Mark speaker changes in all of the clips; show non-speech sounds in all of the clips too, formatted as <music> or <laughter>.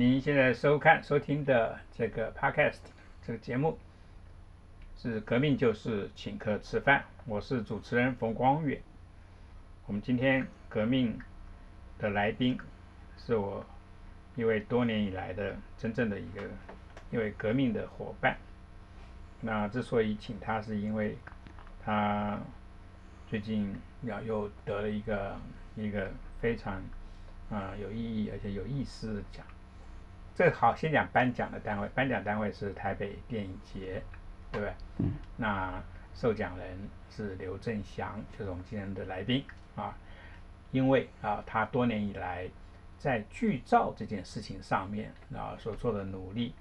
Speaker 1: 您现在收看收听的这个 podcast 这个节目是革命就是请客吃饭，我是主持人冯光远。我们今天革命的来宾是我一位多年以来的真正的一个一位革命的伙伴。那之所以请他，是因为他最近要又得了一个一个非常啊、有意义而且有意思的奖。这好，先讲颁奖的单位，颁奖单位是台北电影节，对不对？
Speaker 2: 嗯。
Speaker 1: 那受奖人是刘振祥，就是我们今天的来宾啊。因为啊，他多年以来在剧照这件事情上面啊所做的努力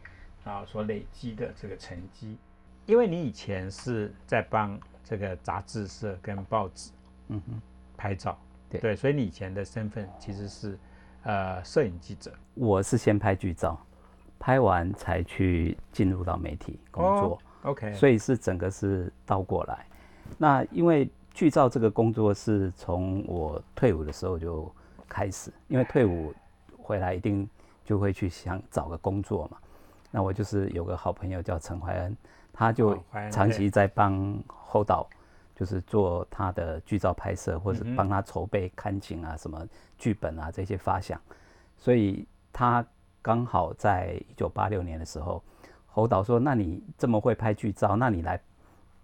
Speaker 1: 啊所累积的这个成绩，因为你以前是在帮这个杂志社跟报纸
Speaker 2: 嗯哼，
Speaker 1: 拍照，
Speaker 2: 对
Speaker 1: 所以你以前的身份其实是呃摄影记者。
Speaker 2: 我是先拍剧照，拍完才去进入到媒体工作，
Speaker 1: 哦 OK，
Speaker 2: 所以是整个是倒过来。那因为剧照这个工作是从我退伍的时候就开始，因为退伍回来一定就会去想找个工作嘛。那我就是有个好朋友叫陈怀恩，他就长期在帮侯导，就是做他的剧照拍摄，或是帮他筹备看景啊、什么剧本啊这些发想。所以他刚好在一九八六年的时候，侯导说：“那你这么会拍剧照，那你来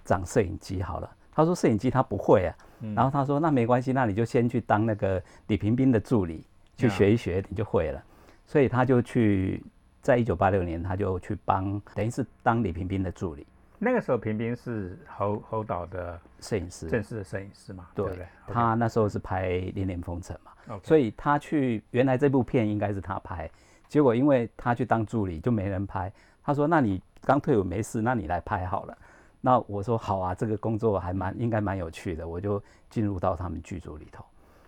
Speaker 2: 掌摄影机好了。”他说：“摄影机他不会啊。
Speaker 1: 嗯
Speaker 2: 然后他说：“那没关系，那你就先去当那个李平斌的助理，去
Speaker 1: 啊
Speaker 2: 学一学，你就会了。”所以他就去，在一九八六年，他就去帮，等于是当李平斌的助理
Speaker 1: 那个时候平平是侯侯导的
Speaker 2: 摄影师。
Speaker 1: 正式的摄影师嘛，对
Speaker 2: 对
Speaker 1: 不对？
Speaker 2: 他那时候是拍《恋恋风尘》嘛所以他去原来这部片应该是他拍，结果因为他去当助理就没人拍。他说：“那你刚退伍没事，那你来拍好了。”那我说：“好啊，这个工作还蛮应该蛮有趣的。”我就进入到他们剧组里头，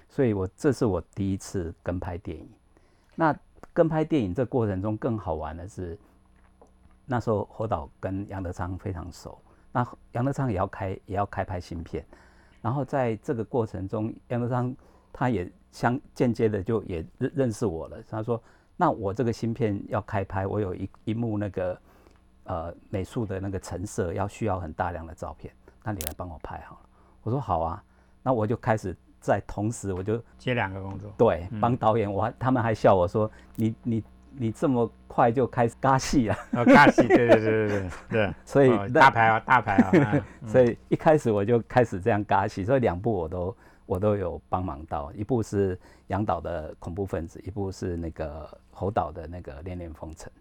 Speaker 2: 所以我这是我第一次跟拍电影。那跟拍电影这过程中更好玩的是，那时候侯导跟杨德昌非常熟，那杨德昌也要开也要开拍新片，然后在这个过程中，杨德昌他也相间接的就也认认识我了。他说：“那我这个新片要开拍，我有一一幕那个呃美术的那个陈设要需要很大量的照片，那你来帮我拍好了。”我说：“好啊。”那我就开始在同时我就
Speaker 1: 接两个工作，
Speaker 2: 对帮导演，我还他们还笑我说：“你你你这么快就开始尬戏了。
Speaker 1: 哦，尬戏，对对对对对对，” <laughs>
Speaker 2: 所以
Speaker 1: 哦大牌啊，大牌啊，<laughs> 嗯
Speaker 2: 所以一开始我就开始这样尬戏，所以两部我都我都有帮忙到，一部是杨导的恐怖分子，一部是那个侯导的那个恋恋风尘，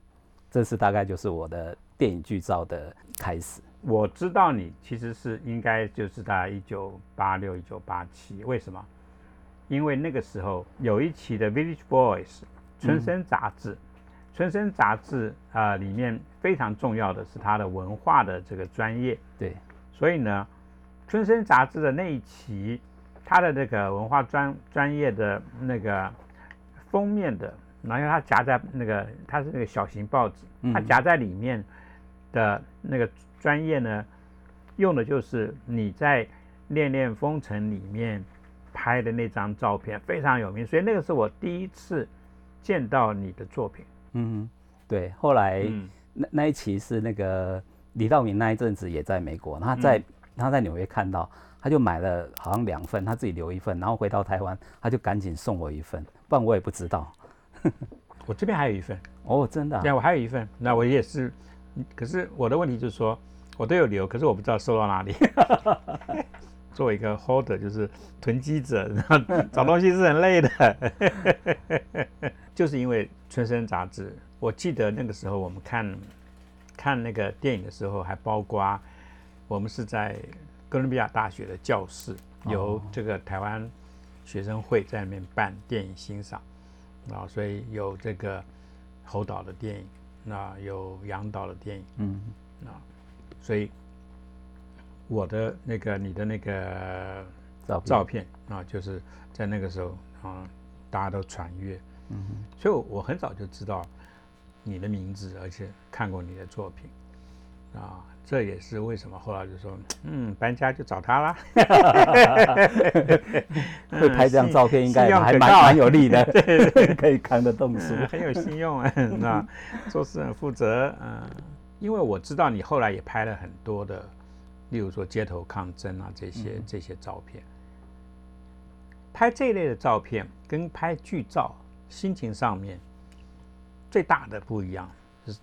Speaker 2: 这是大概就是我的电影剧照的开始。
Speaker 1: 我知道你其实是应该就是在一九八六、一九八七，为什么？因为那个时候有一期的《Village Boys》春生杂志，春生杂志啊、呃里面非常重要的是它的文化的这个专业，
Speaker 2: 对，
Speaker 1: 所以呢，春生杂志的那一期，它的那个文化专专业的那个封面的，然后它夹在那个它是那个小型报纸，它
Speaker 2: 嗯
Speaker 1: 夹在里面的那个专业呢，用的就是你在《恋恋风尘》里面拍的那张照片，非常有名，所以那个是我第一次见到你的作品。
Speaker 2: 嗯，对。后来、
Speaker 1: 嗯
Speaker 2: 那那一期是那个李道明那一阵子也在美国，他在、他在纽约看到，他就买了好像两份，他自己留一份，然后回到台湾，他就赶紧送我一份，不然我也不知道。<laughs>
Speaker 1: 我这边还有一份。
Speaker 2: 哦，真的啊、
Speaker 1: 对啊，我还有一份，那我也是，可是我的问题就是说，我都有留，可是我不知道收到哪里。作为一个 holder，就是囤积者，然 <laughs> 后找东西是很累的。<laughs> 就是因为《春生》杂志，我记得那个时候我们看看那个电影的时候，还包括我们是在哥伦比亚大学的教室，由这个台湾学生会在里面办电影欣赏，啊，所以有这个侯导的电影，那有杨导的电影，
Speaker 2: 嗯，
Speaker 1: 啊，所以我的那个你的那个
Speaker 2: 照片。
Speaker 1: 照片啊，就是在那个时候啊，大家都传阅，
Speaker 2: 嗯哼。
Speaker 1: 所以我很早就知道你的名字，而且看过你的作品啊，这也是为什么后来就说，嗯，搬家就找他啦。<laughs>
Speaker 2: 会拍这张照片应该还蛮蛮有力的，<laughs> 可以扛得动书。
Speaker 1: 嗯很有信用啊，<laughs> 那做事很负责，嗯，因为我知道你后来也拍了很多的，例如说街头抗争啊这些这些照片，拍这一类的照片跟拍剧照心情上面最大的不一样，就是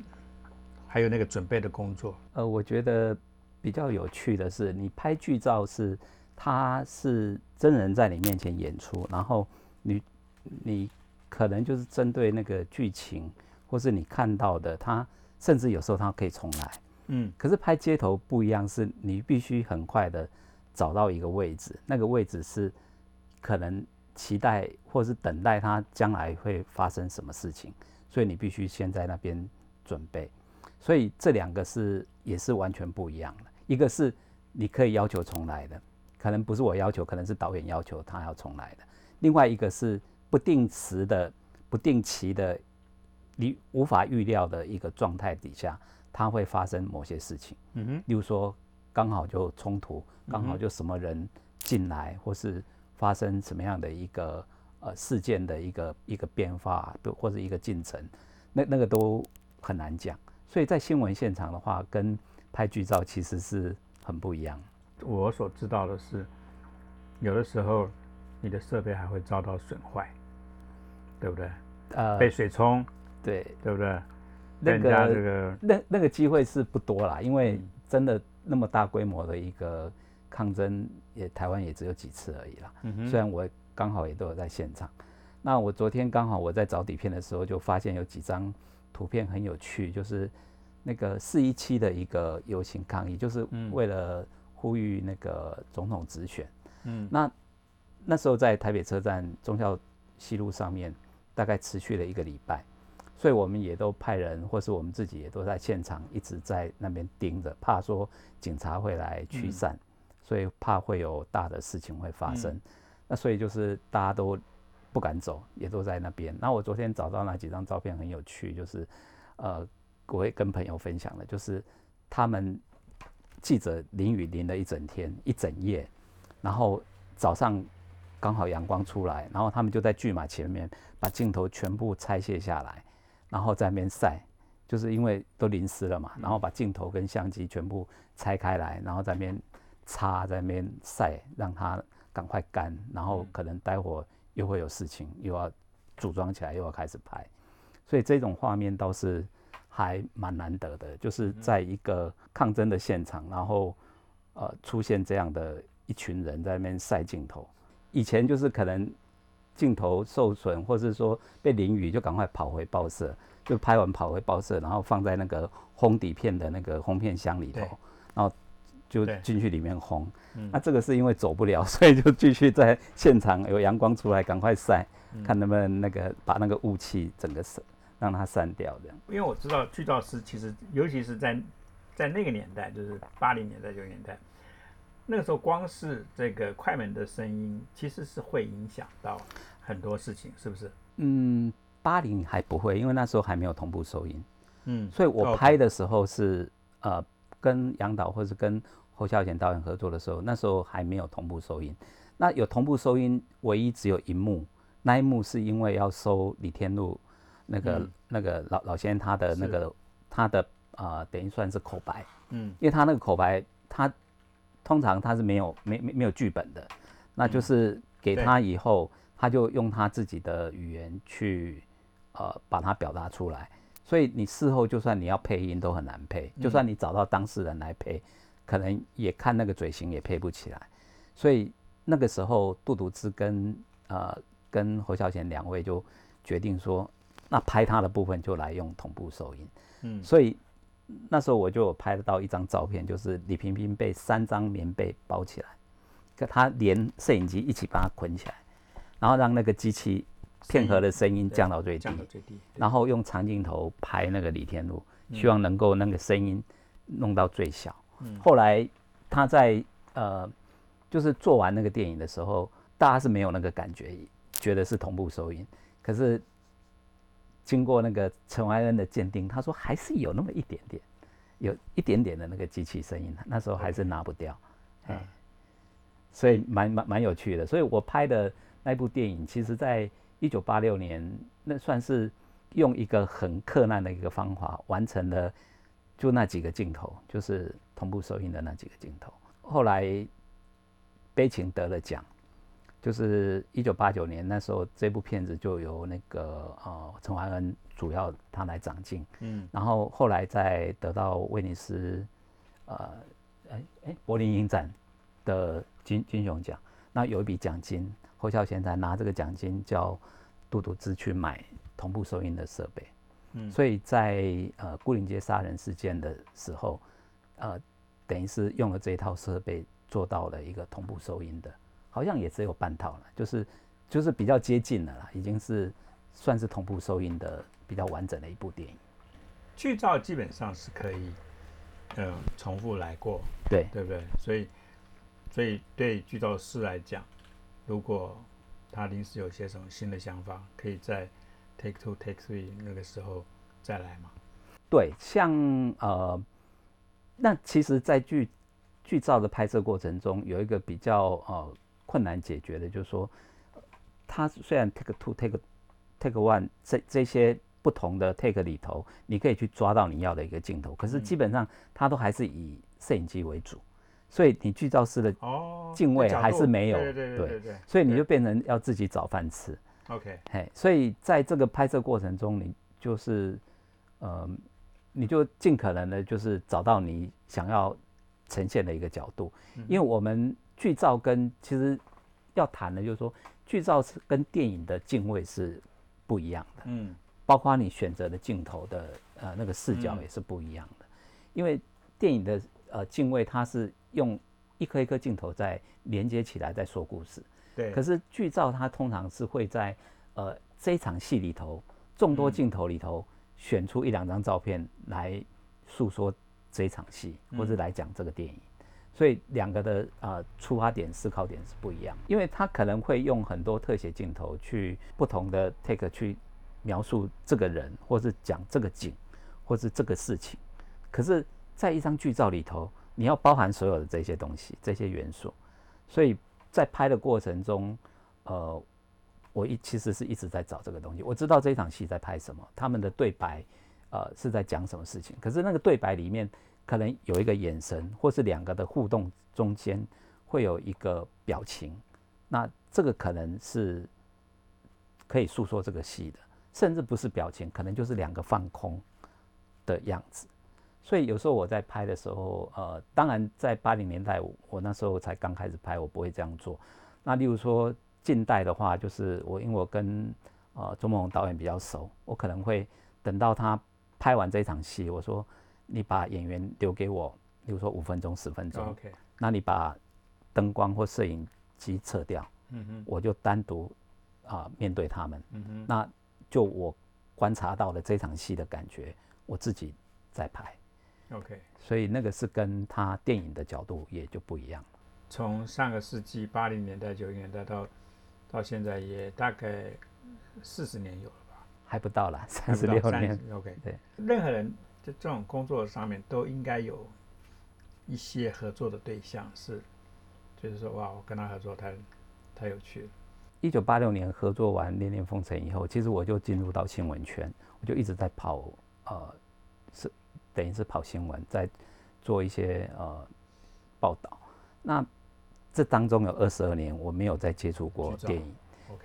Speaker 1: 还有那个准备的工作，
Speaker 2: 呃，我觉得比较有趣的是，你拍剧照是，他是真人在你面前演出，然后你你可能就是针对那个剧情，或是你看到的，他甚至有时候他可以重来。
Speaker 1: 嗯
Speaker 2: 可是拍街头不一样，是你必须很快的找到一个位置，那个位置是可能期待或是等待它将来会发生什么事情，所以你必须先在那边准备。所以这两个是也是完全不一样的，一个是你可以要求重来的，可能不是我要求，可能是导演要求他要重来的；另外一个是不定时的、不定期的，你无法预料的一个状态底下，它会发生某些事情。
Speaker 1: 嗯哼，
Speaker 2: 例如说刚好就冲突，刚好就什么人进来，或是发生什么样的一个呃事件的一个一个变化，都或者一个进程，那那个都很难讲。所以在新闻现场的话，跟拍剧照其实是很不一样。
Speaker 1: 我所知道的是，有的时候你的设备还会遭到损坏，对不对？
Speaker 2: 呃，
Speaker 1: 被水冲，
Speaker 2: 对，
Speaker 1: 对不对？
Speaker 2: 那个
Speaker 1: 个
Speaker 2: 那那个机会是不多啦，因为
Speaker 1: 嗯
Speaker 2: 真的那么大规模的一个抗争，也台湾也只有几次而已啦。
Speaker 1: 嗯哼
Speaker 2: 虽然我刚好也都有在现场，那我昨天刚好我在找底片的时候，就发现有几张图片很有趣，就是那个四一七的一个游行抗议，就是
Speaker 1: 嗯
Speaker 2: 为了呼吁那个总统直选。
Speaker 1: 嗯
Speaker 2: 那那时候在台北车站忠孝西路上面，大概持续了一个礼拜，所以我们也都派人，或是我们自己也都在现场一直在那边盯着，怕说警察会来驱散，所以怕会有大的事情会发生。那所以就是大家都不敢走，也都在那边。那我昨天找到那几张照片很有趣，就是呃，我会跟朋友分享的，就是他们记者淋雨淋了一整天一整夜，然后早上刚好阳光出来，然后他们就在巨马前面把镜头全部拆卸下来，然后在那边晒，就是因为都淋湿了嘛，然后把镜头跟相机全部拆开来，然后在那边擦，在那边晒，让它赶快干，然后可能待会儿又会有事情，又要组装起来，又要开始拍，所以这种画面倒是还蛮难得的，就是在一个抗争的现场，然后呃出现这样的一群人在那边晒镜头。以前就是可能镜头受损，或是说被淋雨，就赶快跑回报社，就拍完跑回报社，然后放在那个烘底片的那个烘片箱里头，然后就进去里面烘。
Speaker 1: 嗯
Speaker 2: 那这个是因为走不了，<laughs> 所以就继续在现场有阳光出来，赶快晒，看能不能那个把那个雾气整个散，让它散掉这样。
Speaker 1: 因为我知道剧照师其实，尤其是在在那个年代，就是八零年代、九零年代，那个时候光是这个快门的声音，其实是会影响到很多事情，是不是？
Speaker 2: 嗯，八零还不会，因为那时候还没有同步收音，
Speaker 1: 嗯，
Speaker 2: 所以我拍的时候是呃跟杨导或是跟侯孝贤导演合作的时候，那时候还没有同步收音。那有同步收音，唯一只有一幕，那一幕是因为要收李天禄那个、
Speaker 1: 嗯
Speaker 2: 那个老老先生他的那
Speaker 1: 是
Speaker 2: 个他的呃等于算是口白，
Speaker 1: 嗯
Speaker 2: 因为他那个口白，他通常他是没有没没没有剧本的，那就是给他以后，他就用他自己的语言去呃把它表达出来。所以你事后就算你要配音都很难配，就算你找到当事人来配，可能也看那个嘴型也配不起来。所以那个时候杜笃之跟呃跟侯孝贤两位就决定说，那拍他的部分就来用同步收音。
Speaker 1: 嗯
Speaker 2: 所以那时候我就有拍得到一张照片，就是李萍萍被三张棉被包起来，可他连摄影机一起把它捆起来，然后让那个机器片刻的声音降到最低
Speaker 1: 降，到最低，
Speaker 2: 然后用长镜头拍那个李天禄，
Speaker 1: 嗯
Speaker 2: 希望能够那个声音弄到最小。后来他在呃，就是做完那个电影的时候，大家是没有那个感觉，觉得是同步收音。可是经过那个陈怀恩的鉴定，他说还是有那么一点点，有一点点的那个机器声音，那时候还是拿不掉，
Speaker 1: 嗯
Speaker 2: 哎，所以蛮蛮蛮有趣的。所以我拍的那部电影，其实在一九八六年，那算是用一个很困难的一个方法完成了，就那几个镜头，就是同步收音的那几个镜头。后来悲情得了奖，就是一九八九年那时候，这部片子就由那个呃陈怀恩主要他来掌镜，
Speaker 1: 嗯。
Speaker 2: 然后后来再得到威尼斯，呃，哎哎柏林影展的金金熊奖，那有一笔奖金，侯孝贤才拿这个奖金叫杜笃之去买同步收音的设备，
Speaker 1: 嗯。
Speaker 2: 所以在呃牯岭街杀人事件的时候，呃，等于是用了这一套设备做到了一个同步收音的，好像也只有半套了，就是就是比较接近了啦，已经是算是同步收音的比较完整的一部电影。
Speaker 1: 剧照基本上是可以，嗯，重复来过，
Speaker 2: 对，
Speaker 1: 对不对？所以，所以对剧照师来讲，如果他临时有些什么新的想法，可以在 take two、take three 那个时候再来嘛。
Speaker 2: 对，像呃，那其实，在剧剧照的拍摄过程中，有一个比较呃困难解决的，就是说，呃它虽然 take two、take take one 这这些不同的 take 里头，你可以去抓到你要的一个镜头，可是基本上它都还是以摄影机为主，所以你剧照师的，
Speaker 1: 哦，
Speaker 2: 敬畏还是没有
Speaker 1: 对对对
Speaker 2: 对
Speaker 1: 对对
Speaker 2: 所以你就变成要自己找饭吃。
Speaker 1: OK，
Speaker 2: 嘿，所以在这个拍摄过程中，你就是，呃，你就尽可能的，就是找到你想要呈现的一个角度，因为我们剧照跟其实要谈的，就是说剧照是跟电影的敬畏是不一样的，
Speaker 1: 嗯。
Speaker 2: 包括你选择的镜头的呃那个视角
Speaker 1: 嗯
Speaker 2: 也是不一样的，因为电影的呃敬畏它是用一颗一颗镜头在连接起来在说故事，
Speaker 1: 对，
Speaker 2: 可是剧照它通常是会在呃这一场戏里头众多镜头里头选出一两张照片来诉说这一场戏，或者来讲这个电影。所以两个的呃出发点、思考点是不一样，因为他可能会用很多特写镜头去不同的 take 去描述这个人，或是讲这个景，或是这个事情。可是，在一张剧照里头，你要包含所有的这些东西、这些元素，所以在拍的过程中，呃，我一其实是一直在找这个东西。我知道这场戏在拍什么，他们的对白，呃，是在讲什么事情。可是那个对白里面，可能有一个眼神，或是两个的互动中间会有一个表情，那这个可能是可以诉说这个戏的，甚至不是表情，可能就是两个放空的样子。所以有时候我在拍的时候，呃，当然在八零年代我，我那时候才刚开始拍，我不会这样做。那例如说近代的话，就是我因为我跟呃周梦导演比较熟，我可能会等到他拍完这场戏，我说你把演员留给我，比如说五分钟、十分钟
Speaker 1: ，OK，
Speaker 2: 那你把灯光或摄影机撤掉，
Speaker 1: 嗯哼，
Speaker 2: 我就单独啊、面对他们，
Speaker 1: 嗯哼，
Speaker 2: 那就我观察到了这场戏的感觉，我自己在拍。
Speaker 1: OK，
Speaker 2: 所以那个是跟他电影的角度也就不一样了。
Speaker 1: 从上个世纪八零年代、九零年代到到现在，也大概四十年有了吧？
Speaker 2: 还不到啦，三十六年。
Speaker 1: OK，
Speaker 2: 对，
Speaker 1: 任何人在这种工作上面都应该有一些合作的对象，是就是说，哇，我跟他合作太太有趣了。
Speaker 2: 一九八六年合作完《恋恋风尘》以后，其实我就进入到新闻圈，我就一直在跑，呃，是等于是跑新闻，在做一些呃报道。那这当中有二十二年，我没有再接触过电影。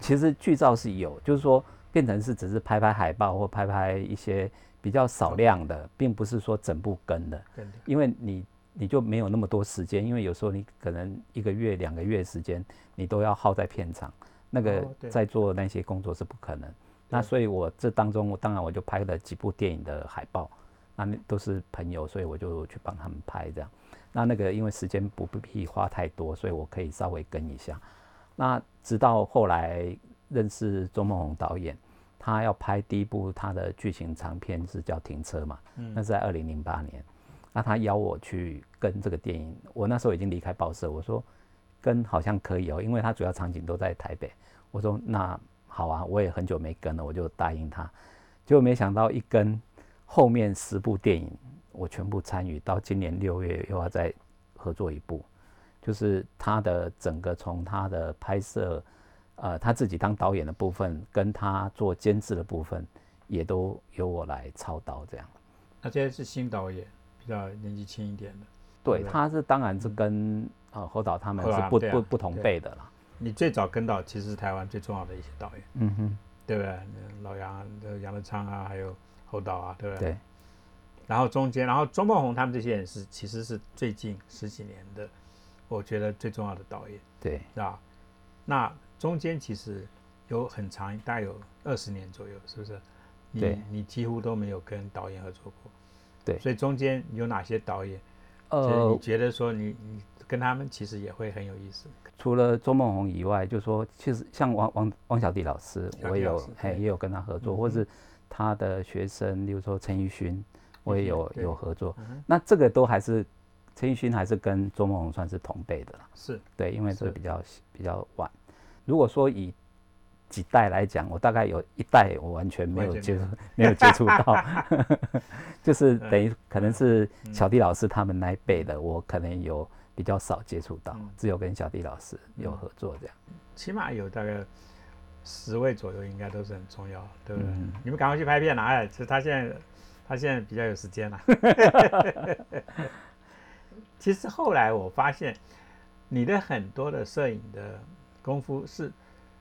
Speaker 2: 其实剧照是有，就是说变成是只是拍拍海报或拍拍一些比较少量的，并不是说整部跟的。因为你你就没有那么多时间，因为有时候你可能一个月、两个月时间，你都要耗在片场，那个在做那些工作是不可能。那所以我这当中，我当然我就拍了几部电影的海报，那那都是朋友，所以我就去帮他们拍这样。那那个因为时间不必花太多，所以我可以稍微跟一下。那直到后来认识周梦红导演，他要拍第一部他的剧情长片是叫《停车》嘛，
Speaker 1: 嗯
Speaker 2: 那是在二零零八年。那他邀我去跟这个电影，我那时候已经离开报社，我说跟好像可以哦，因为他主要场景都在台北。我说那好啊，我也很久没跟了，我就答应他。结果没想到一跟，后面十部电影我全部参与，到今年六月又要再合作一部，就是他的整个从他的拍摄，呃，他自己当导演的部分，跟他做监制的部分，也都由我来操刀这样。
Speaker 1: 那这些是新导演，比较年纪轻一点的。
Speaker 2: 对，
Speaker 1: 对
Speaker 2: 他是当然是跟呃侯导他们是不
Speaker 1: 啊
Speaker 2: 不不同辈的啦。
Speaker 1: 你最早跟到其实是台湾最重要的一些导演，
Speaker 2: 嗯哼，
Speaker 1: 对不对？老杨、呃杨德昌啊，还有侯导啊，对不对？
Speaker 2: 对。
Speaker 1: 然后中间，然后钟孟宏他们这些人是其实是最近十几年的，我觉得最重要的导演，
Speaker 2: 对，
Speaker 1: 是吧？那中间其实有很长，大概有二十年左右，是不是？你
Speaker 2: 对。
Speaker 1: 你几乎都没有跟导演合作过，
Speaker 2: 对。
Speaker 1: 所以中间有哪些导演，
Speaker 2: 呃
Speaker 1: 你，觉得说你你跟他们其实也会很有意思？
Speaker 2: 除了周梦红以外，就说其实像王王王小弟老师，
Speaker 1: 小
Speaker 2: 我也有嘿也有跟他合作，
Speaker 1: 嗯
Speaker 2: 或是他的学生，例如说陈奕迅，我也有有合作。那这个都还是陈奕迅还是跟周梦红算是同辈的啦，
Speaker 1: 是。
Speaker 2: 对，因为这
Speaker 1: 是。
Speaker 2: 比较比较晚。如果说以几代来讲，我大概有一代我完全没有接触
Speaker 1: 没有，
Speaker 2: 接触 <laughs> 到，<laughs> 就是
Speaker 1: 嗯
Speaker 2: 等于可能是
Speaker 1: 嗯
Speaker 2: 小弟老师他们那一辈的，我可能有比较少接触到
Speaker 1: 嗯，
Speaker 2: 只有跟小弟老师有
Speaker 1: 嗯
Speaker 2: 合作这样。
Speaker 1: 起码有大概十位左右，应该都是很重要，对不对？
Speaker 2: 嗯
Speaker 1: 你们赶快去拍片了！哎，其实他现在他现在比较有时间了。<laughs> 其实后来我发现，你的很多的摄影的功夫是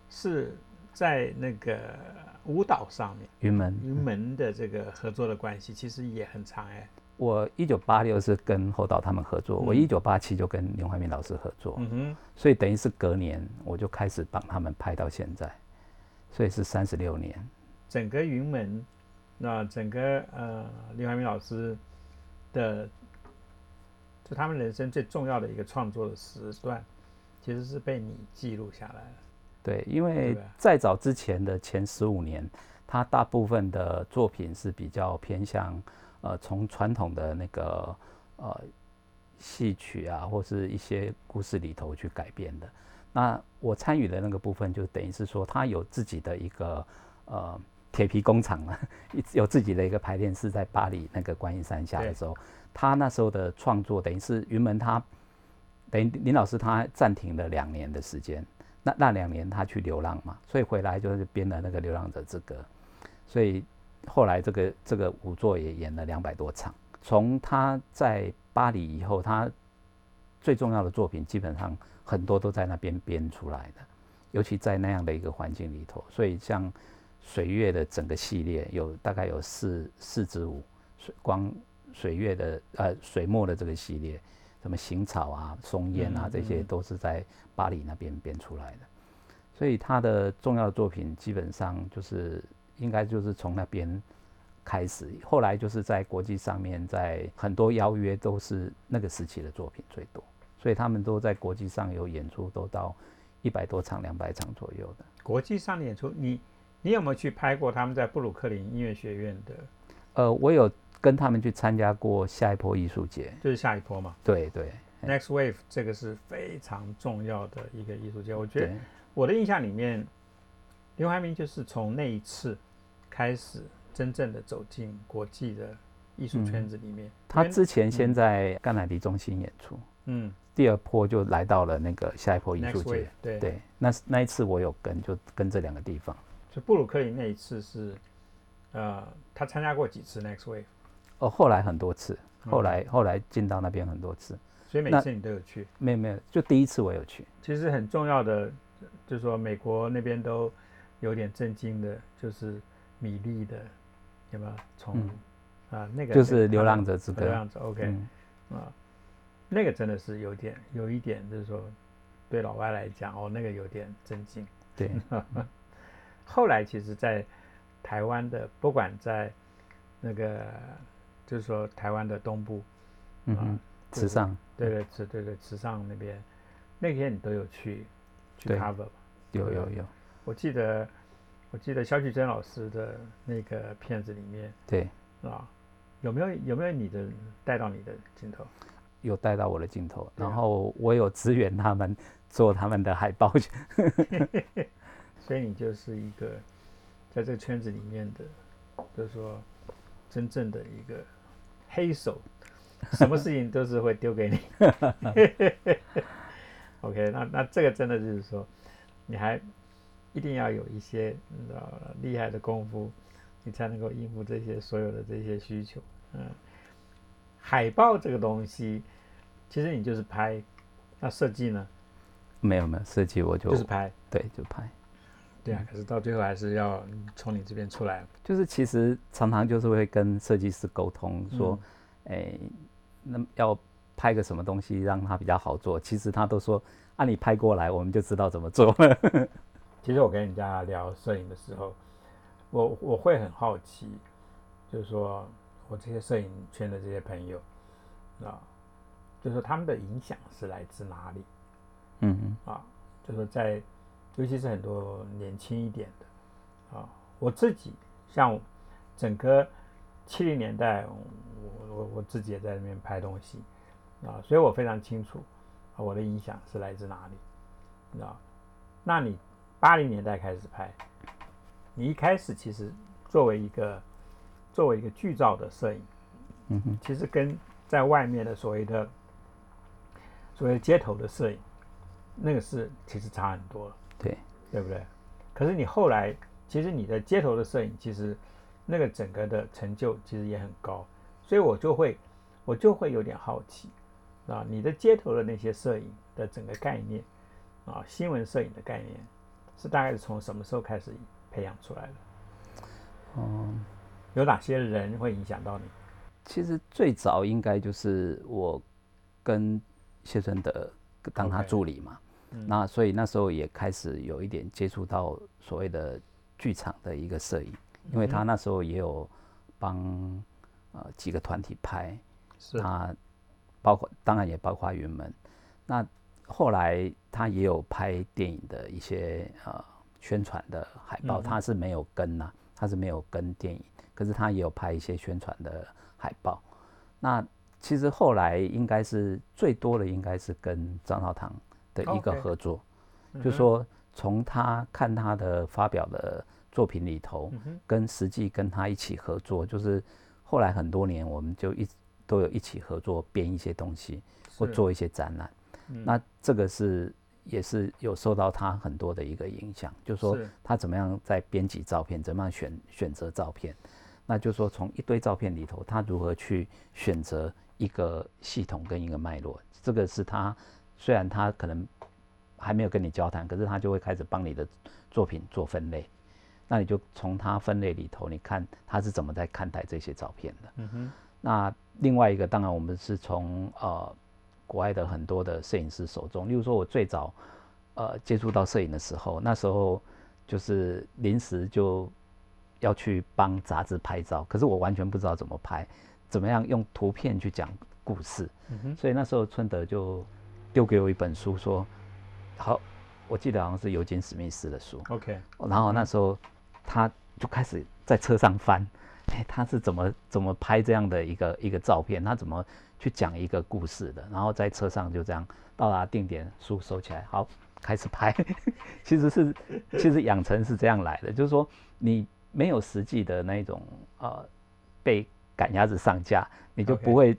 Speaker 1: 是在那个舞蹈上面，
Speaker 2: 云门，
Speaker 1: 云门的这个合作的关系其实也很长哎。
Speaker 2: 我一九八六是跟侯导他们合作，我
Speaker 1: 嗯
Speaker 2: 一九八七就跟林怀民老师合作，
Speaker 1: 嗯哼，
Speaker 2: 所以等于是隔年我就开始帮他们拍到现在，所以是三十六年。
Speaker 1: 整个云门，那整个呃林怀民老师的，就他们人生最重要的一个创作的时段，其实是被你记录下来了。
Speaker 2: 对，因为
Speaker 1: 对
Speaker 2: 在早之前的前十五年，他大部分的作品是比较偏向呃从传统的那个呃戏曲啊，或是一些故事里头去改编的。那我参与的那个部分，就等于是说他有自己的一个呃铁皮工厂啊，一有自己的一个排练室在巴黎那个观音山下的时候，他那时候的创作等于是云门他等于林老师他暂停了两年的时间。那那两年他去流浪嘛，所以回来就是编了那个《流浪者之歌》，所以后来这个这个舞作也演了两百多场。从他在巴黎以后，他最重要的作品基本上很多都在那边编出来的，尤其在那样的一个环境里头，所以像水月的整个系列有大概有四四支舞，水光水月的呃水墨的这个系列，什么行草啊、松烟啊
Speaker 1: 嗯，
Speaker 2: 这些
Speaker 1: 嗯
Speaker 2: 都是在巴黎那边编出来的。所以他的重要的作品基本上就是应该就是从那边开始，后来就是在国际上面，在很多邀约都是那个时期的作品最多，所以他们都在国际上有演出，都到一百多场、两百场左右的。
Speaker 1: 国际上的演出，你你有没有去拍过他们在布鲁克林音乐学院的，
Speaker 2: 呃，我有跟他们去参加过下一波艺术节，
Speaker 1: 就是下一波嘛。
Speaker 2: 对对
Speaker 1: ？Next Wave 这个是非常重要的一个艺术节，我觉得，我的印象里面，刘怀民就是从那一次开始真正的走进国际的艺术圈子里面。
Speaker 2: 他之前先在甘乃迪中心演出，
Speaker 1: 嗯。
Speaker 2: 第二波就来到了那个下一波艺术
Speaker 1: Wave
Speaker 2: 节。
Speaker 1: 对，
Speaker 2: 对，那那一次我有跟，就跟这两个地方。
Speaker 1: 就布鲁克林那一次是，呃，他参加过几次 Next Wave，
Speaker 2: 哦，后来很多次，后
Speaker 1: 嗯
Speaker 2: 来后来进到那边很多次，
Speaker 1: 所以每次你都有去。
Speaker 2: 没有没有，就第一次我有去。
Speaker 1: 其实很重要的，就是说美国那边都有点震惊的，就是米粒的，有没有从
Speaker 2: 嗯
Speaker 1: 啊、那个
Speaker 2: 就是《流浪者之歌
Speaker 1: 流》浪者 OK
Speaker 2: 嗯
Speaker 1: 啊、那个真的是有点有一点，就是说对老外来讲哦，那个有点震惊。
Speaker 2: 对，<laughs>
Speaker 1: 后来其实，在台湾的，不管在那个，就是说台湾的东部，啊
Speaker 2: 嗯池上
Speaker 1: 对对，池对对池上那边，那天你都有去去
Speaker 2: 对
Speaker 1: cover 吧？
Speaker 2: 有有有，
Speaker 1: 我记得我记得肖旭珍老师的那个片子里面
Speaker 2: 对，
Speaker 1: 啊，有没有有没有你的带到你的镜头？
Speaker 2: 有带到我的镜头，然后我有支援他们做他们的海报去。<laughs> <laughs>
Speaker 1: 所以你就是一个在这个圈子里面的，就是说真正的一个黑手，什么事情都是会丢给你。<laughs> OK，那那这个真的就是说，你还一定要有一些呃厉害的功夫，你才能够应付这些所有的这些需求。嗯，海报这个东西，其实你就是拍，那设计呢？
Speaker 2: 没有没有设计，我就
Speaker 1: 就是拍，
Speaker 2: 对，就拍。
Speaker 1: 对啊，可是到最后还是要从你这边出来。
Speaker 2: 就是其实常常就是会跟设计师沟通说，哎，那要拍个什么东西让他比较好做。其实他都说，按你拍过来，我们就知道怎么做。<laughs>
Speaker 1: 其实我跟人家聊摄影的时候，我我会很好奇，就是说我这些摄影圈的这些朋友啊，就是说他们的影响是来自哪里？
Speaker 2: 嗯嗯
Speaker 1: 啊，就是在。尤其是很多年轻一点的啊，我自己像整个七零年代，我我我自己也在那边拍东西啊，所以我非常清楚啊，我的影响是来自哪里啊？那你八零年代开始拍，你一开始其实作为一个作为一个剧照的摄影，
Speaker 2: 嗯哼，
Speaker 1: 其实跟在外面的所谓的所谓街头的摄影，那个是其实差很多了。
Speaker 2: 对，
Speaker 1: 对不对？可是你后来，其实你的街头的摄影，其实那个整个的成就其实也很高，所以我就会，我就会有点好奇，啊，你的街头的那些摄影的整个概念，啊，新闻摄影的概念，是大概是从什么时候开始培养出来的？
Speaker 2: 嗯，
Speaker 1: 有哪些人会影响到你？
Speaker 2: 其实最早应该就是我跟谢春德当他助理嘛。那所以那时候也开始有一点接触到所谓的剧场的一个摄影，因为他那时候也有帮呃几个团体拍，
Speaker 1: 是
Speaker 2: 他包括当然也包括云门，那后来他也有拍电影的一些呃宣传的海报，他是没有跟呐，他是没有跟电影，可是他也有拍一些宣传的海报。那其实后来应该是最多的应该是跟张绍堂。的一个合作，就说从他看他的发表的作品里头，跟实际跟他一起合作，就是后来很多年我们就一都有一起合作编一些东西或做一些展览。那这个是也是有受到他很多的一个影响，就说他怎么样在编辑照片，怎么样选选择照片，那就说从一堆照片里头，他如何去选择一个系统跟一个脉络，这个是他。虽然他可能还没有跟你交谈，可是他就会开始帮你的作品做分类。那你就从他分类里头，你看他是怎么在看待这些照片的。
Speaker 1: 嗯哼。
Speaker 2: 那另外一个，当然我们是从呃国外的很多的摄影师手中，例如说我最早呃接触到摄影的时候，那时候就是临时就要去帮杂志拍照，可是我完全不知道怎么拍，怎么样用图片去讲故事。
Speaker 1: 嗯哼。
Speaker 2: 所以那时候春德就。丢给我一本书，说好，我记得好像是尤金史密斯的书。
Speaker 1: OK，
Speaker 2: 然后那时候他就开始在车上翻，哎，他是怎么怎么拍这样的一个一个照片？他怎么去讲一个故事的？然后在车上就这样到达定点，书收起来，好，开始拍。<laughs> 其实是其实养成是这样来的，就是说你没有实际的那种呃被赶鸭子上架，你就不会。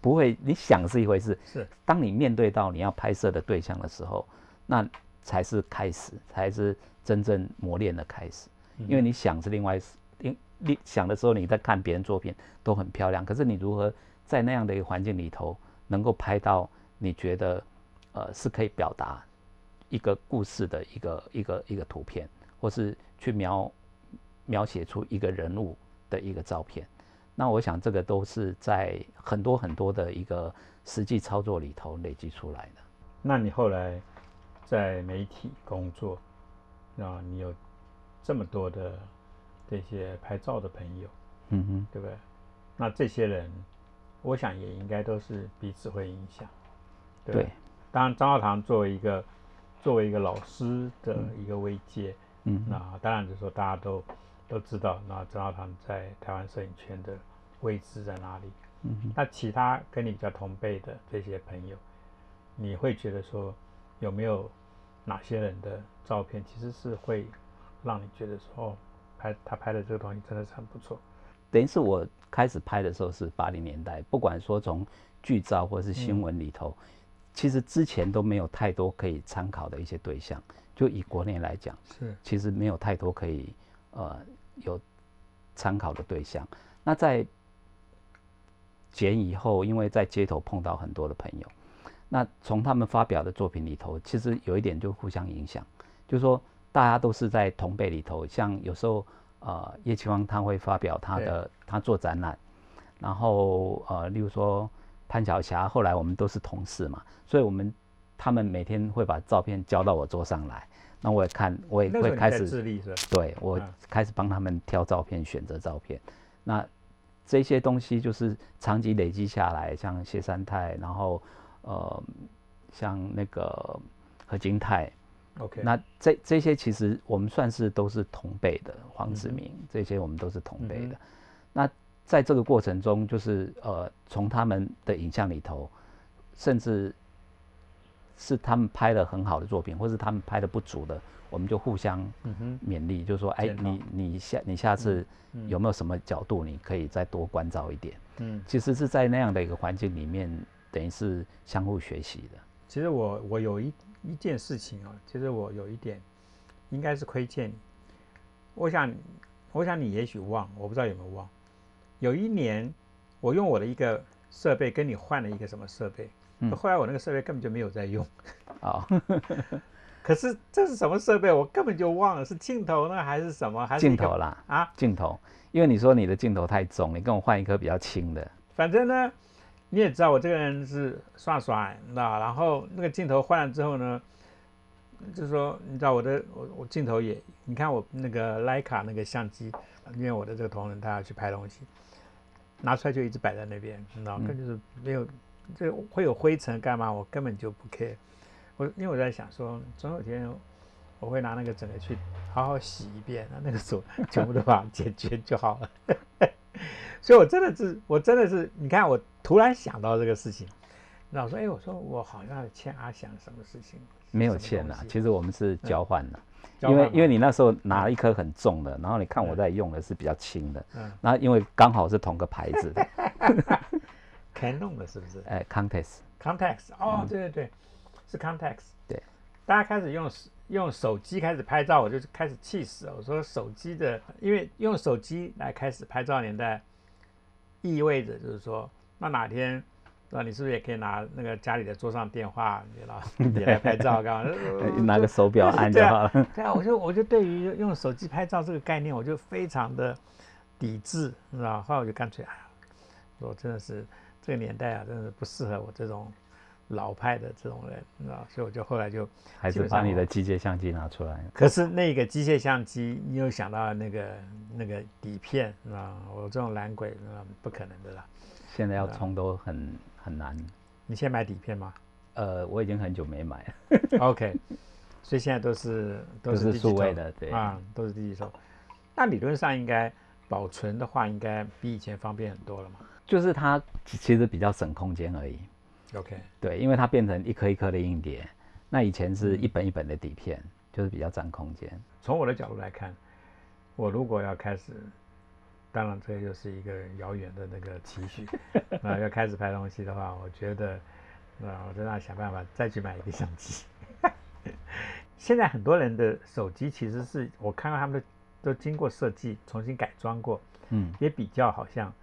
Speaker 2: 不会，你想是一回事，
Speaker 1: 是
Speaker 2: 当你面对到你要拍摄的对象的时候，那才是开始，才是真正磨练的开始。因为你想是另外，因你想的时候，你在看别人作品都很漂亮，可是你如何在那样的一个环境里头，能够拍到你觉得呃是可以表达一个故事的一个一个一个图片，或是去描描写出一个人物的一个照片。那我想，这个都是在很多很多的一个实际操作里头累积出来的。
Speaker 1: 那你后来在媒体工作，啊，你有这么多的这些拍照的朋友，
Speaker 2: 嗯哼，
Speaker 1: 对不对？那这些人，我想也应该都是彼此会影响。对。当然，张浩堂作为一个作为一个老师的一个位阶，
Speaker 2: 嗯，
Speaker 1: 那当然就是说大家都。都知道，那张浩堂在台湾摄影圈的位置在哪里？
Speaker 2: 嗯，
Speaker 1: 那其他跟你比较同辈的这些朋友，你会觉得说有没有哪些人的照片其实是会让你觉得说，哦，拍他拍的这个东西真的是很不错？
Speaker 2: 等于是我开始拍的时候是八零年代，不管说从剧照或是新闻里头，其实之前都没有太多可以参考的一些对象。就以国内来讲，
Speaker 1: 是
Speaker 2: 其实没有太多可以呃有参考的对象。那在剪以后，因为在街头碰到很多的朋友，那从他们发表的作品里头，其实有一点就互相影响，就是说大家都是在同辈里头，像有时候呃叶奇芳他会发表他的他做展览，然后呃例如说潘晓霞，后来我们都是同事嘛，所以我们他们每天会把照片交到我桌上来，那我也看，我也会开始？对我
Speaker 1: 嗯
Speaker 2: 开始帮他们挑照片、选择照片。那这些东西就是长期累积下来，像谢三泰，然后呃，像那个何金泰
Speaker 1: ，OK，
Speaker 2: 那这这些其实我们算是都是同辈的，黄子明、这些我们都是同辈
Speaker 1: 嗯
Speaker 2: 的。那在这个过程中，就是呃，从他们的影像里头，甚至是他们拍了很好的作品，或是他们拍的不足的，我们就互相勉励，就是说，哎，你你下你下次
Speaker 1: 嗯
Speaker 2: 有没有什么角度，你可以再多关照一点。
Speaker 1: 嗯，
Speaker 2: 其实是在那样的一个环境里面，等于是相互学习的。
Speaker 1: 其实我我有一一件事情哦，其实我有一点应该是亏欠你。我想，我想你也许忘，我不知道有没有忘。有一年，我用我的一个设备跟你换了一个什么设备，
Speaker 2: 嗯
Speaker 1: 后来我那个设备根本就没有在用。
Speaker 2: 啊 <laughs> <laughs>
Speaker 1: 可是这是什么设备？我根本就忘了，是镜头呢还是什么？还是
Speaker 2: 镜头啦，
Speaker 1: 啊？
Speaker 2: 镜头，因为你说你的镜头太重，你跟我换一颗比较轻的。
Speaker 1: 反正呢，你也知道我这个人是耍耍，你知道，然后那个镜头换了之后呢，就是说，你知道我的我我镜头也，你看我那个徕卡那个相机，因为我的这个同仁他要去拍东西，拿出来就一直摆在那边，你知道，
Speaker 2: 嗯
Speaker 1: 根本就是没有，这会有灰尘干嘛？我根本就不 care。我因为我在想说，总有一天我会拿那个整个去好好洗一遍，那那个手 <laughs> 全部都把它解决就好了。<laughs> 所以我真的是，我真的是，你看我突然想到这个事情，然后我说，哎，我说我好像欠阿翔什么事情？
Speaker 2: 没有欠啦，
Speaker 1: 东西
Speaker 2: 其实我们是交换的，因为因为你那时候拿了一颗很重的，然后你看我
Speaker 1: 嗯
Speaker 2: 在用的是比较轻的，
Speaker 1: 嗯
Speaker 2: 然后因为刚好是同个牌子的，<laughs>
Speaker 1: Canon 的是不是
Speaker 2: 哎
Speaker 1: ，Context，？Context 哦，对对对，是 Context。
Speaker 2: 嗯对，
Speaker 1: 大家开始用用手机开始拍照，我就开始气死了。我说手机的，因为用手机来开始拍照年代，意味着就是说，那哪天。那你是不是也可以拿那个家里的桌上电话，你知道，<laughs> 也来拍照干嘛？
Speaker 2: 拿个手表按就好了。<laughs>
Speaker 1: 对啊，我就我就对于用手机拍照这个概念，我就非常的抵制，你知道？后来我就干脆，哎呀，我真的是这个年代啊，真的是不适合我这种老派的这种人，你知道？所以我就后来就，
Speaker 2: 还是把你的机械相机拿出来。
Speaker 1: 可是那个机械相机，你又想到那个那个底片，你知道？我这种懒鬼，啊不可能的啦。
Speaker 2: 现在要冲都很很难。
Speaker 1: 你现在买底片吗
Speaker 2: 呃，我已经很久没买了
Speaker 1: ，？OK，<laughs> 所以现在都是都
Speaker 2: 都是数位的，对。
Speaker 1: 啊，都是第一手。那理论上应该保存的话，应该比以前方便很多了嘛
Speaker 2: 就是它其实比较省空间而已。
Speaker 1: ？OK，
Speaker 2: 对，因为它变成一颗一颗的硬碟，那以前是一本一本的底片，就是比较占空间。
Speaker 1: 从我的角度来看，我如果要开始，当然这就是一个遥远的那个期许啊，要开始拍东西的话，我觉得啊，我真的要想办法再去买一个相机。现在很多人的手机其实是我看到他们都都经过设计重新改装过，
Speaker 2: 嗯，
Speaker 1: 也比较好像啊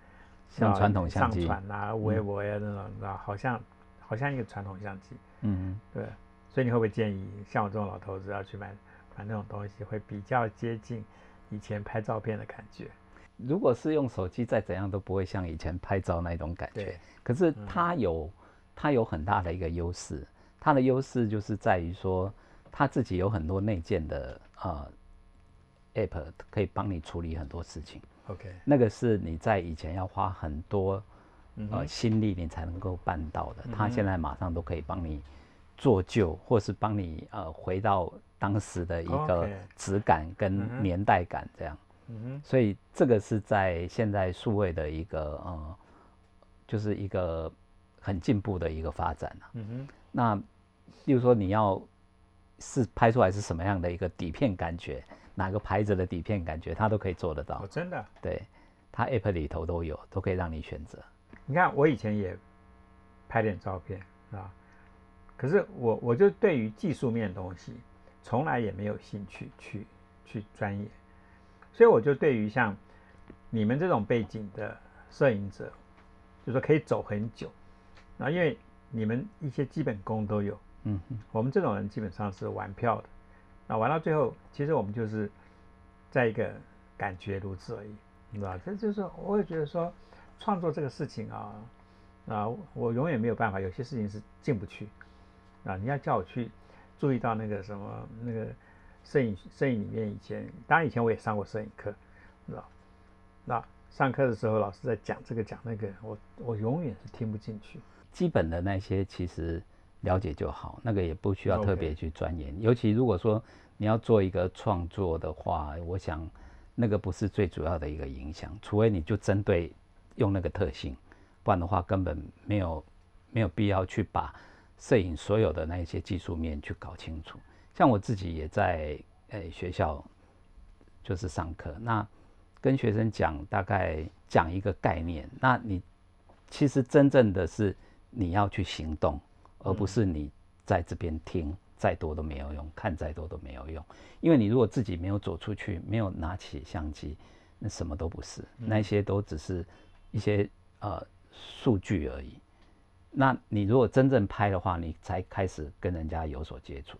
Speaker 2: 像传统相
Speaker 1: 上
Speaker 2: 机。
Speaker 1: 传啊、微博呀那种，你知道，好像好像一个传统相机，
Speaker 2: 嗯，
Speaker 1: 对。所以你会不会建议像我这种老头子要去买买那种东西，会比较接近以前拍照片的感觉？
Speaker 2: 如果是用手机，再怎样都不会像以前拍照那种感觉
Speaker 1: 对。
Speaker 2: 可是
Speaker 1: 嗯
Speaker 2: 它有、它有很大的一个优势，它的优势就是在于说，它自己有很多内建的呃 app 可以帮你处理很多事情。
Speaker 1: OK，
Speaker 2: 那个是你在以前要花很多呃心力你才能够办到的，它
Speaker 1: 嗯哼。
Speaker 2: 现在马上都可以帮你做旧，或是帮你呃回到当时的一个质感
Speaker 1: 嗯
Speaker 2: 跟年代感这样。
Speaker 1: 嗯哼，
Speaker 2: 所以这个是在现在数位的一个呃，就是一个很进步的一个发展啊。
Speaker 1: 嗯哼，
Speaker 2: 那例如说你要是拍出来是什么样的一个底片感觉，哪个牌子的底片感觉，他都可以做得到
Speaker 1: 哦，。真的，
Speaker 2: 对，他 App 里头都有，都可以让你选择。
Speaker 1: 你看，我以前也拍点照片啊，可是我我就对于技术面的东西，从来也没有兴趣去去钻研，所以我就对于像你们这种背景的摄影者，就说可以走很久啊，因为你们一些基本功都有，
Speaker 2: 嗯哼，
Speaker 1: 我们这种人基本上是玩票的，那玩到最后，其实我们就是在一个感觉如此而已，你知道吧？这就是我也觉得说，创作这个事情啊，啊，我永远没有办法，有些事情是进不去啊。你要叫我去注意到那个什么那个摄影摄影里面以前，当然以前我也上过摄影课，知道？那上课的时候老师在讲这个讲那个，我我永远是听不进去。
Speaker 2: 基本的那些其实了解就好，那个也不需要特别去钻研。尤其如果说你要做一个创作的话，我想那个不是最主要的一个影响，除非你就针对用那个特性，不然的话根本没有没有必要去把摄影所有的那一些技术面去搞清楚。像我自己也在诶、学校就是上课，那跟学生讲大概讲一个概念，那你其实真正的是你要去行动，而不是你在这边听再多都没有用，看再多都没有用。因为你如果自己没有走出去，没有拿起相机，那什么都不是，那些都只是一些呃数据而已。那你如果真正拍的话，你才开始跟人家有所接触，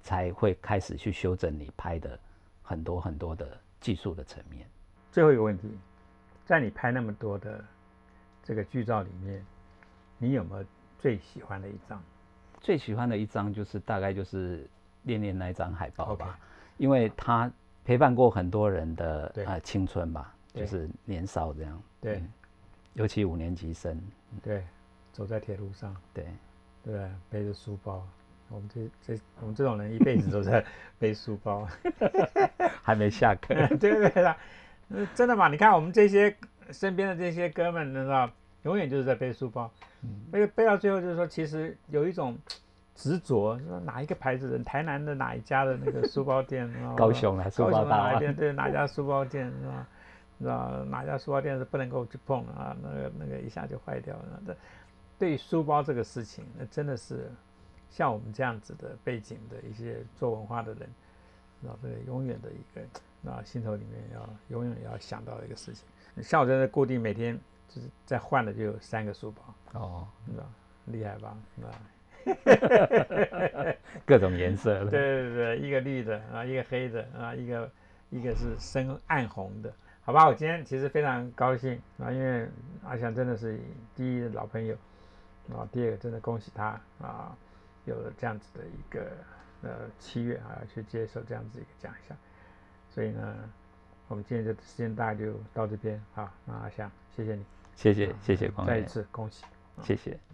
Speaker 2: 才会开始去修正你拍的很多很多的技术的层面。
Speaker 1: 最后一个问题，在你拍那么多的这个剧照里面，你有没有最喜欢的一张？
Speaker 2: 最喜欢的一张就是大概就是恋恋那一张海报吧因为它陪伴过很多人的
Speaker 1: 啊
Speaker 2: 呃青春吧，就是年少这样，
Speaker 1: 对
Speaker 2: 嗯尤其五年级生，
Speaker 1: 对，走在铁路上，
Speaker 2: 对，
Speaker 1: 对？背着书包，我们这这我们这种人一辈子都在 <laughs> 背书包，<laughs>
Speaker 2: 还没下课，
Speaker 1: 对对对啦，呃真的嘛？你看我们这些身边的这些哥们，你知道，永远就是在背书包，背背到最后就是说，其实有一种 <tsk> 执着，说哪一个牌子的，台南的哪一家的那个书包店，
Speaker 2: 高雄啊书
Speaker 1: 高
Speaker 2: 包大王
Speaker 1: 雄的哪一边对哪家书包店是吧？知道哪家书包店是不能够去碰啊？那个那个一下就坏掉了。这对于书包这个事情，那真的是像我们这样子的背景的一些做文化的人，知道这个永远的一个那心头里面要永远要想到的一个事情。像我在这固定每天就是再换了就有三个书包，
Speaker 2: 哦，
Speaker 1: 你知道厉害吧？是吧？<laughs>
Speaker 2: 各种颜色的，
Speaker 1: 对对对，一个绿的啊，一个黑的啊，一个一个是深暗红的，好吧？我今天其实非常高兴啊，因为阿翔真的是第一老朋友啊，第二个真的恭喜他啊，有了这样子的一个呃七月啊，去接受这样子一个奖项，所以呢，我们今天的时间大概就到这边好，那阿翔谢谢你，
Speaker 2: 谢谢谢谢光临，
Speaker 1: 再一次恭喜。
Speaker 2: 谢谢。
Speaker 1: 嗯